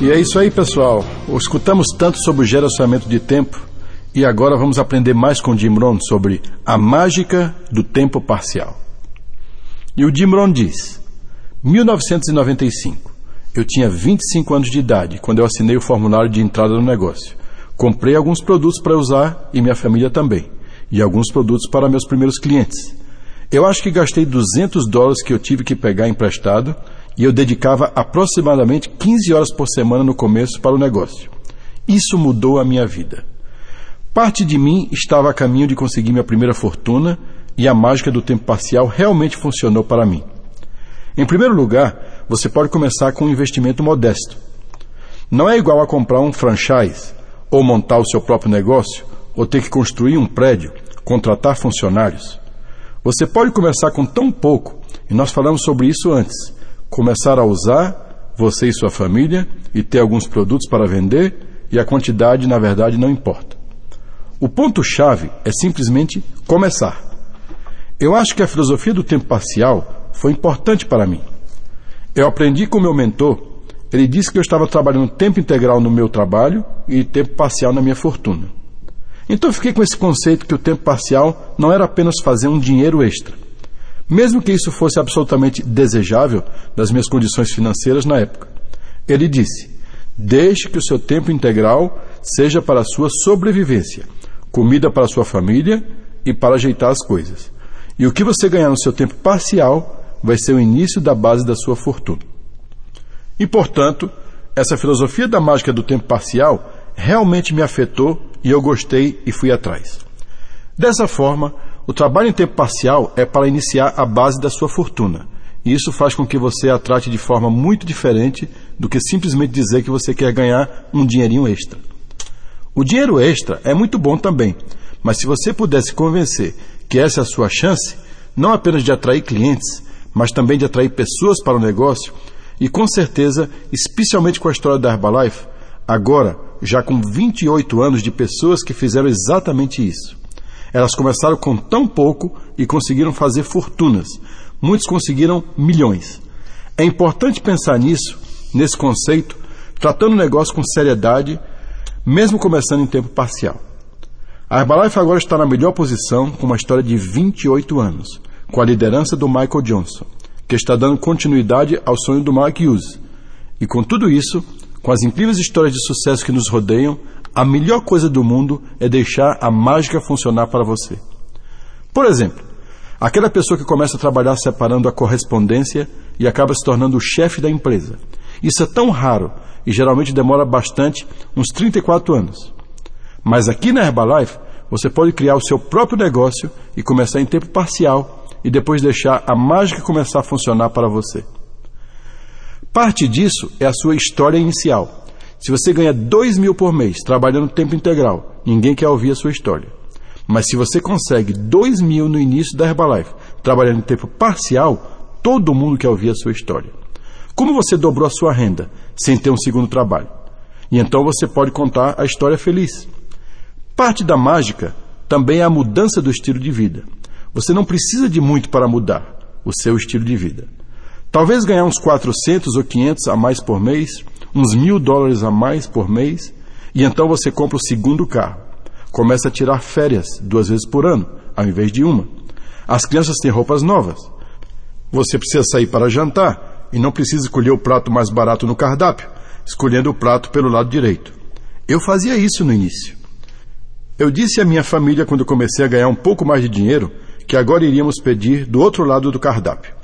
E é isso aí, pessoal. Escutamos tanto sobre o gerenciamento de tempo e agora vamos aprender mais com Jim Rohn sobre a mágica do tempo parcial. E o Jim Rohn diz: 1995. Eu tinha 25 anos de idade quando eu assinei o formulário de entrada no negócio. Comprei alguns produtos para usar e minha família também, e alguns produtos para meus primeiros clientes. Eu acho que gastei 200 dólares que eu tive que pegar emprestado e eu dedicava aproximadamente 15 horas por semana no começo para o negócio. Isso mudou a minha vida. Parte de mim estava a caminho de conseguir minha primeira fortuna e a mágica do tempo parcial realmente funcionou para mim. Em primeiro lugar, você pode começar com um investimento modesto. Não é igual a comprar um franchise, ou montar o seu próprio negócio, ou ter que construir um prédio, contratar funcionários. Você pode começar com tão pouco, e nós falamos sobre isso antes, começar a usar, você e sua família, e ter alguns produtos para vender, e a quantidade, na verdade, não importa. O ponto-chave é simplesmente começar. Eu acho que a filosofia do tempo parcial foi importante para mim. Eu aprendi com meu mentor. Ele disse que eu estava trabalhando tempo integral no meu trabalho e tempo parcial na minha fortuna. Então eu fiquei com esse conceito que o tempo parcial não era apenas fazer um dinheiro extra mesmo que isso fosse absolutamente desejável das minhas condições financeiras na época. Ele disse: Deixe que o seu tempo integral seja para a sua sobrevivência, comida para a sua família e para ajeitar as coisas. E o que você ganhar no seu tempo parcial vai ser o início da base da sua fortuna. E, portanto, essa filosofia da mágica do tempo parcial realmente me afetou e eu gostei e fui atrás. Dessa forma, o trabalho em tempo parcial é para iniciar a base da sua fortuna. E isso faz com que você a trate de forma muito diferente do que simplesmente dizer que você quer ganhar um dinheirinho extra. O dinheiro extra é muito bom também, mas se você pudesse convencer que essa é a sua chance, não apenas de atrair clientes, mas também de atrair pessoas para o negócio, e com certeza, especialmente com a história da Herbalife, agora, já com 28 anos de pessoas que fizeram exatamente isso. Elas começaram com tão pouco e conseguiram fazer fortunas. Muitos conseguiram milhões. É importante pensar nisso, nesse conceito, tratando o negócio com seriedade, mesmo começando em tempo parcial. A Herbalife agora está na melhor posição com uma história de 28 anos, com a liderança do Michael Johnson, que está dando continuidade ao sonho do Mark Hughes. E com tudo isso, com as incríveis histórias de sucesso que nos rodeiam, a melhor coisa do mundo é deixar a mágica funcionar para você. Por exemplo, aquela pessoa que começa a trabalhar separando a correspondência e acaba se tornando o chefe da empresa. Isso é tão raro e geralmente demora bastante, uns 34 anos. Mas aqui na Herbalife, você pode criar o seu próprio negócio e começar em tempo parcial e depois deixar a mágica começar a funcionar para você. Parte disso é a sua história inicial. Se você ganha 2 mil por mês trabalhando tempo integral, ninguém quer ouvir a sua história. Mas se você consegue 2 mil no início da Herbalife, trabalhando em tempo parcial, todo mundo quer ouvir a sua história. Como você dobrou a sua renda sem ter um segundo trabalho? E então você pode contar a história feliz. Parte da mágica também é a mudança do estilo de vida. Você não precisa de muito para mudar o seu estilo de vida. Talvez ganhar uns 400 ou 500 a mais por mês uns mil dólares a mais por mês, e então você compra o segundo carro. Começa a tirar férias duas vezes por ano, ao invés de uma. As crianças têm roupas novas. Você precisa sair para jantar e não precisa escolher o prato mais barato no cardápio, escolhendo o prato pelo lado direito. Eu fazia isso no início. Eu disse à minha família quando comecei a ganhar um pouco mais de dinheiro que agora iríamos pedir do outro lado do cardápio.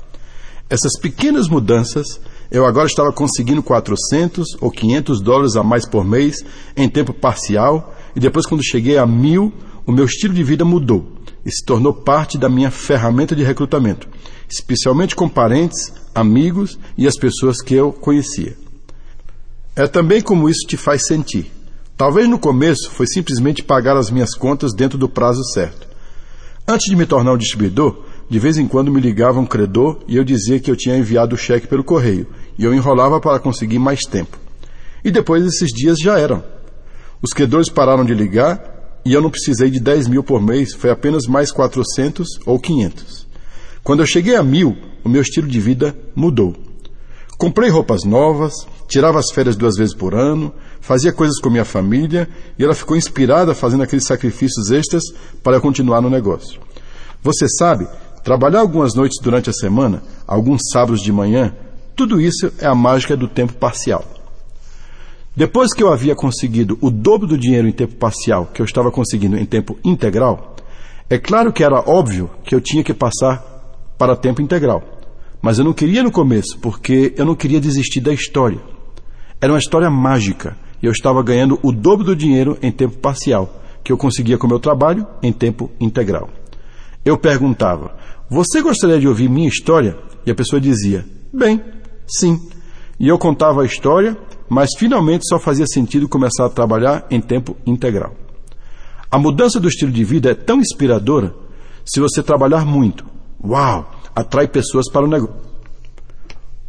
Essas pequenas mudanças eu agora estava conseguindo 400 ou 500 dólares a mais por mês em tempo parcial e depois, quando cheguei a mil, o meu estilo de vida mudou e se tornou parte da minha ferramenta de recrutamento, especialmente com parentes, amigos e as pessoas que eu conhecia. É também como isso te faz sentir. Talvez no começo foi simplesmente pagar as minhas contas dentro do prazo certo. Antes de me tornar um distribuidor, de vez em quando me ligava um credor e eu dizia que eu tinha enviado o cheque pelo correio, e eu enrolava para conseguir mais tempo. E depois esses dias já eram. Os credores pararam de ligar e eu não precisei de 10 mil por mês, foi apenas mais 400 ou 500. Quando eu cheguei a mil, o meu estilo de vida mudou. Comprei roupas novas, tirava as férias duas vezes por ano, fazia coisas com minha família e ela ficou inspirada fazendo aqueles sacrifícios extras para continuar no negócio. Você sabe, trabalhar algumas noites durante a semana, alguns sábados de manhã, tudo isso é a mágica do tempo parcial. Depois que eu havia conseguido o dobro do dinheiro em tempo parcial que eu estava conseguindo em tempo integral, é claro que era óbvio que eu tinha que passar para tempo integral. Mas eu não queria no começo, porque eu não queria desistir da história. Era uma história mágica e eu estava ganhando o dobro do dinheiro em tempo parcial que eu conseguia com o meu trabalho em tempo integral. Eu perguntava: Você gostaria de ouvir minha história? E a pessoa dizia: Bem, sim. E eu contava a história mas finalmente só fazia sentido começar a trabalhar em tempo integral. A mudança do estilo de vida é tão inspiradora se você trabalhar muito. Uau! Atrai pessoas para o negócio.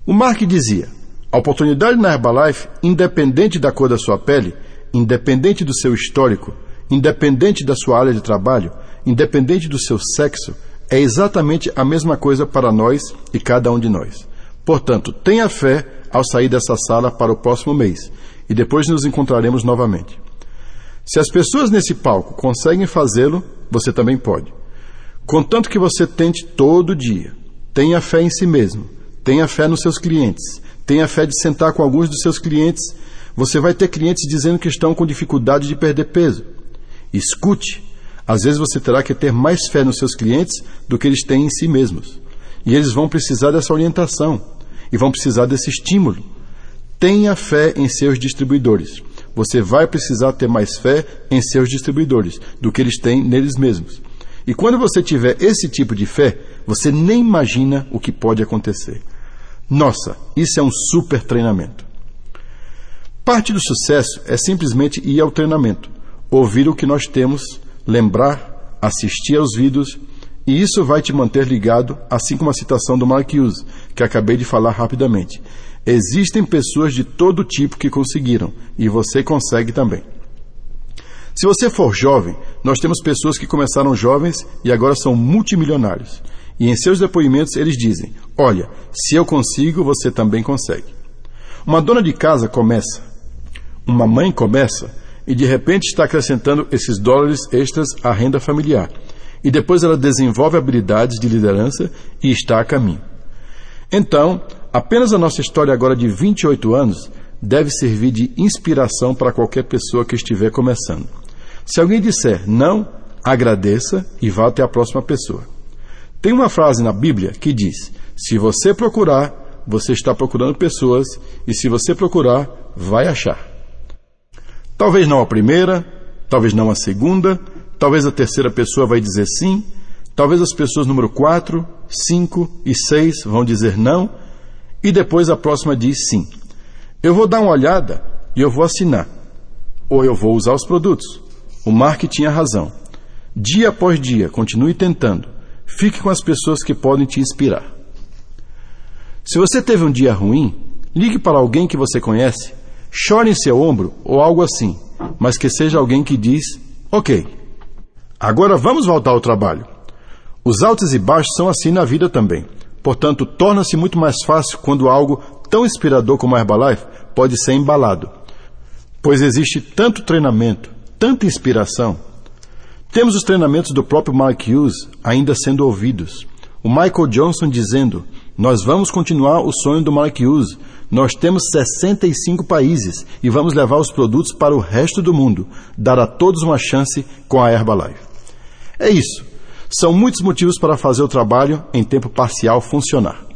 O Mark dizia: a oportunidade na Herbalife, independente da cor da sua pele, independente do seu histórico, independente da sua área de trabalho, independente do seu sexo, é exatamente a mesma coisa para nós e cada um de nós. Portanto, tenha fé ao sair dessa sala para o próximo mês e depois nos encontraremos novamente. Se as pessoas nesse palco conseguem fazê-lo, você também pode. Contanto que você tente todo dia. Tenha fé em si mesmo. Tenha fé nos seus clientes. Tenha fé de sentar com alguns dos seus clientes. Você vai ter clientes dizendo que estão com dificuldade de perder peso. Escute. Às vezes você terá que ter mais fé nos seus clientes do que eles têm em si mesmos. E eles vão precisar dessa orientação e vão precisar desse estímulo. Tenha fé em seus distribuidores. Você vai precisar ter mais fé em seus distribuidores do que eles têm neles mesmos. E quando você tiver esse tipo de fé, você nem imagina o que pode acontecer. Nossa, isso é um super treinamento. Parte do sucesso é simplesmente ir ao treinamento, ouvir o que nós temos, lembrar, assistir aos vídeos e isso vai te manter ligado, assim como a citação do Mark Hughes, que acabei de falar rapidamente. Existem pessoas de todo tipo que conseguiram, e você consegue também. Se você for jovem, nós temos pessoas que começaram jovens e agora são multimilionários. E em seus depoimentos eles dizem: Olha, se eu consigo, você também consegue. Uma dona de casa começa, uma mãe começa, e de repente está acrescentando esses dólares extras à renda familiar e depois ela desenvolve habilidades de liderança e está a caminho. Então, apenas a nossa história agora de 28 anos deve servir de inspiração para qualquer pessoa que estiver começando. Se alguém disser não, agradeça e vá até a próxima pessoa. Tem uma frase na Bíblia que diz: Se você procurar, você está procurando pessoas, e se você procurar, vai achar. Talvez não a primeira, talvez não a segunda, Talvez a terceira pessoa vai dizer sim, talvez as pessoas número 4, 5 e 6 vão dizer não, e depois a próxima diz sim. Eu vou dar uma olhada e eu vou assinar. Ou eu vou usar os produtos. O Mark tinha razão. Dia após dia, continue tentando. Fique com as pessoas que podem te inspirar. Se você teve um dia ruim, ligue para alguém que você conhece, chore em seu ombro ou algo assim, mas que seja alguém que diz: Ok, Agora vamos voltar ao trabalho. Os altos e baixos são assim na vida também. Portanto, torna-se muito mais fácil quando algo tão inspirador como a Herbalife pode ser embalado. Pois existe tanto treinamento, tanta inspiração. Temos os treinamentos do próprio Mark Hughes ainda sendo ouvidos. O Michael Johnson dizendo: Nós vamos continuar o sonho do Mark Hughes. Nós temos 65 países e vamos levar os produtos para o resto do mundo, dar a todos uma chance com a Herbalife. É isso. São muitos motivos para fazer o trabalho em tempo parcial funcionar.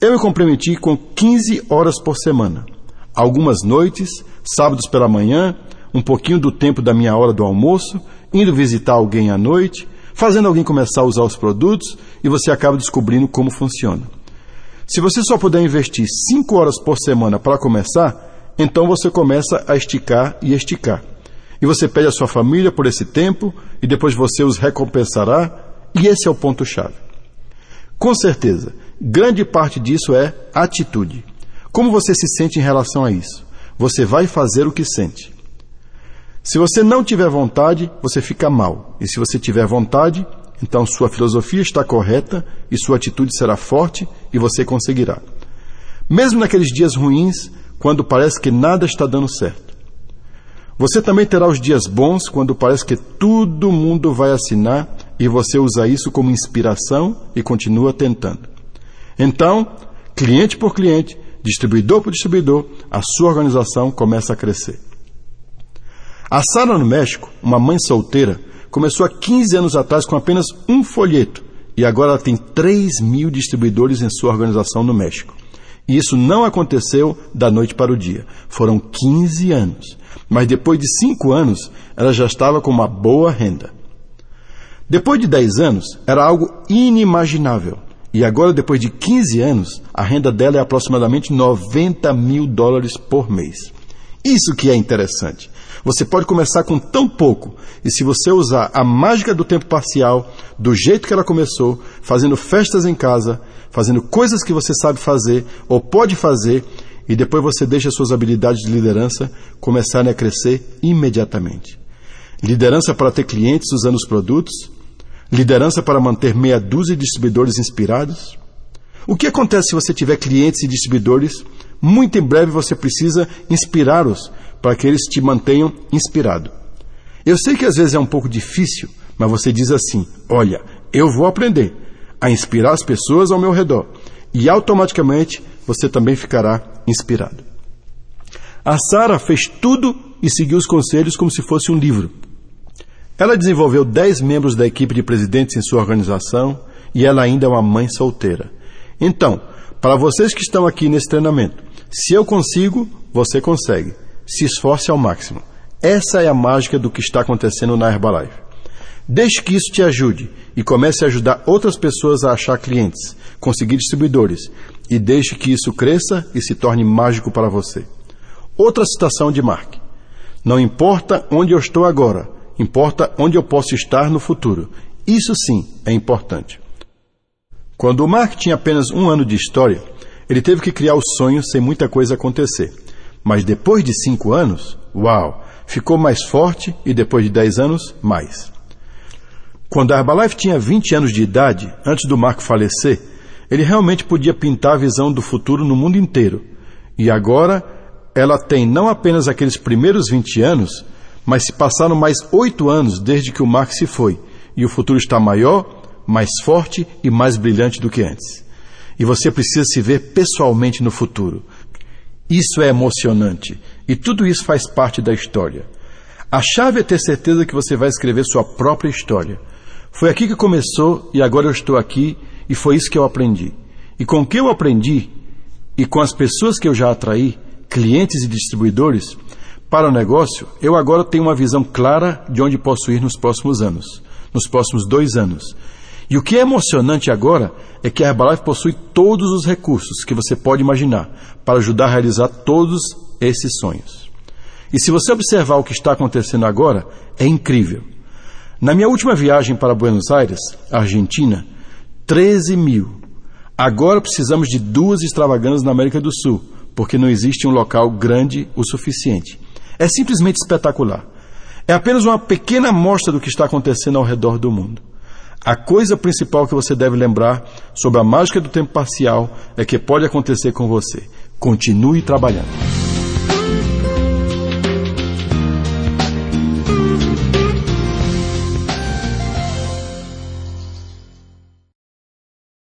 Eu me comprometi com 15 horas por semana. Algumas noites, sábados pela manhã, um pouquinho do tempo da minha hora do almoço, indo visitar alguém à noite, fazendo alguém começar a usar os produtos e você acaba descobrindo como funciona. Se você só puder investir 5 horas por semana para começar, então você começa a esticar e esticar e você pede à sua família por esse tempo e depois você os recompensará, e esse é o ponto-chave. Com certeza, grande parte disso é atitude. Como você se sente em relação a isso? Você vai fazer o que sente. Se você não tiver vontade, você fica mal. E se você tiver vontade, então sua filosofia está correta e sua atitude será forte e você conseguirá. Mesmo naqueles dias ruins, quando parece que nada está dando certo. Você também terá os dias bons quando parece que todo mundo vai assinar e você usa isso como inspiração e continua tentando. Então, cliente por cliente, distribuidor por distribuidor, a sua organização começa a crescer. A Sara no México, uma mãe solteira, começou há 15 anos atrás com apenas um folheto e agora ela tem 3 mil distribuidores em sua organização no México. E isso não aconteceu da noite para o dia. Foram 15 anos. Mas depois de 5 anos, ela já estava com uma boa renda. Depois de 10 anos, era algo inimaginável. E agora, depois de 15 anos, a renda dela é aproximadamente 90 mil dólares por mês. Isso que é interessante. Você pode começar com tão pouco, e se você usar a mágica do tempo parcial, do jeito que ela começou, fazendo festas em casa, fazendo coisas que você sabe fazer ou pode fazer, e depois você deixa suas habilidades de liderança começarem a crescer imediatamente. Liderança para ter clientes usando os produtos, liderança para manter meia dúzia de distribuidores inspirados. O que acontece se você tiver clientes e distribuidores? Muito em breve você precisa inspirá-los para que eles te mantenham inspirado. Eu sei que às vezes é um pouco difícil, mas você diz assim: olha, eu vou aprender a inspirar as pessoas ao meu redor e automaticamente você também ficará inspirado. A Sara fez tudo e seguiu os conselhos como se fosse um livro. Ela desenvolveu 10 membros da equipe de presidentes em sua organização e ela ainda é uma mãe solteira. Então, para vocês que estão aqui nesse treinamento, se eu consigo, você consegue se esforce ao máximo. Essa é a mágica do que está acontecendo na Herbalife. Deixe que isso te ajude e comece a ajudar outras pessoas a achar clientes, conseguir distribuidores e deixe que isso cresça e se torne mágico para você. Outra citação de Mark: Não importa onde eu estou agora, importa onde eu posso estar no futuro. Isso sim é importante. Quando o Mark tinha apenas um ano de história, ele teve que criar o sonho sem muita coisa acontecer. Mas depois de cinco anos, uau, ficou mais forte e depois de dez anos, mais. Quando a Herbalife tinha 20 anos de idade, antes do Marco falecer, ele realmente podia pintar a visão do futuro no mundo inteiro. E agora ela tem não apenas aqueles primeiros 20 anos, mas se passaram mais oito anos desde que o Mark se foi, e o futuro está maior, mais forte e mais brilhante do que antes. E você precisa se ver pessoalmente no futuro. Isso é emocionante e tudo isso faz parte da história. A chave é ter certeza que você vai escrever sua própria história. Foi aqui que começou e agora eu estou aqui e foi isso que eu aprendi. E com o que eu aprendi e com as pessoas que eu já atraí, clientes e distribuidores, para o negócio, eu agora tenho uma visão clara de onde posso ir nos próximos anos, nos próximos dois anos. E o que é emocionante agora é que a Herbalife possui todos os recursos que você pode imaginar para ajudar a realizar todos esses sonhos. E se você observar o que está acontecendo agora, é incrível. Na minha última viagem para Buenos Aires, Argentina, 13 mil. Agora precisamos de duas extravaganzas na América do Sul, porque não existe um local grande o suficiente. É simplesmente espetacular. É apenas uma pequena amostra do que está acontecendo ao redor do mundo. A coisa principal que você deve lembrar sobre a mágica do tempo parcial é que pode acontecer com você. Continue trabalhando.